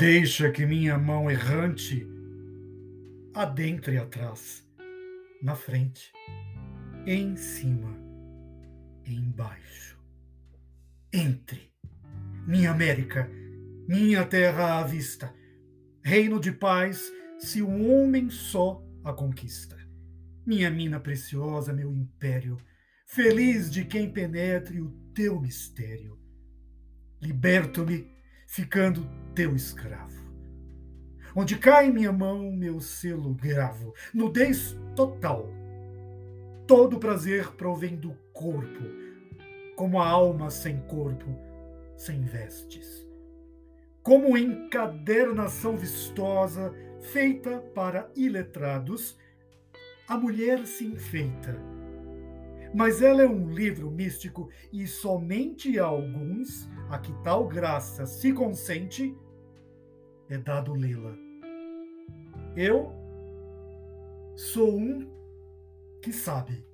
Deixa que minha mão errante adentre atrás, na frente, em cima, embaixo. Entre, minha América, minha terra à vista, reino de paz, se um homem só a conquista. Minha mina preciosa, meu império, feliz de quem penetre o teu mistério. Liberto-me, ficando teu escravo. Onde cai minha mão, meu selo gravo, nudez total. Todo prazer provém do corpo, como a alma sem corpo, sem vestes. Como encadernação vistosa, feita para iletrados, a mulher se enfeita. Mas ela é um livro místico e somente a alguns, a que tal graça se consente, é dado lê-la. Eu sou um que sabe.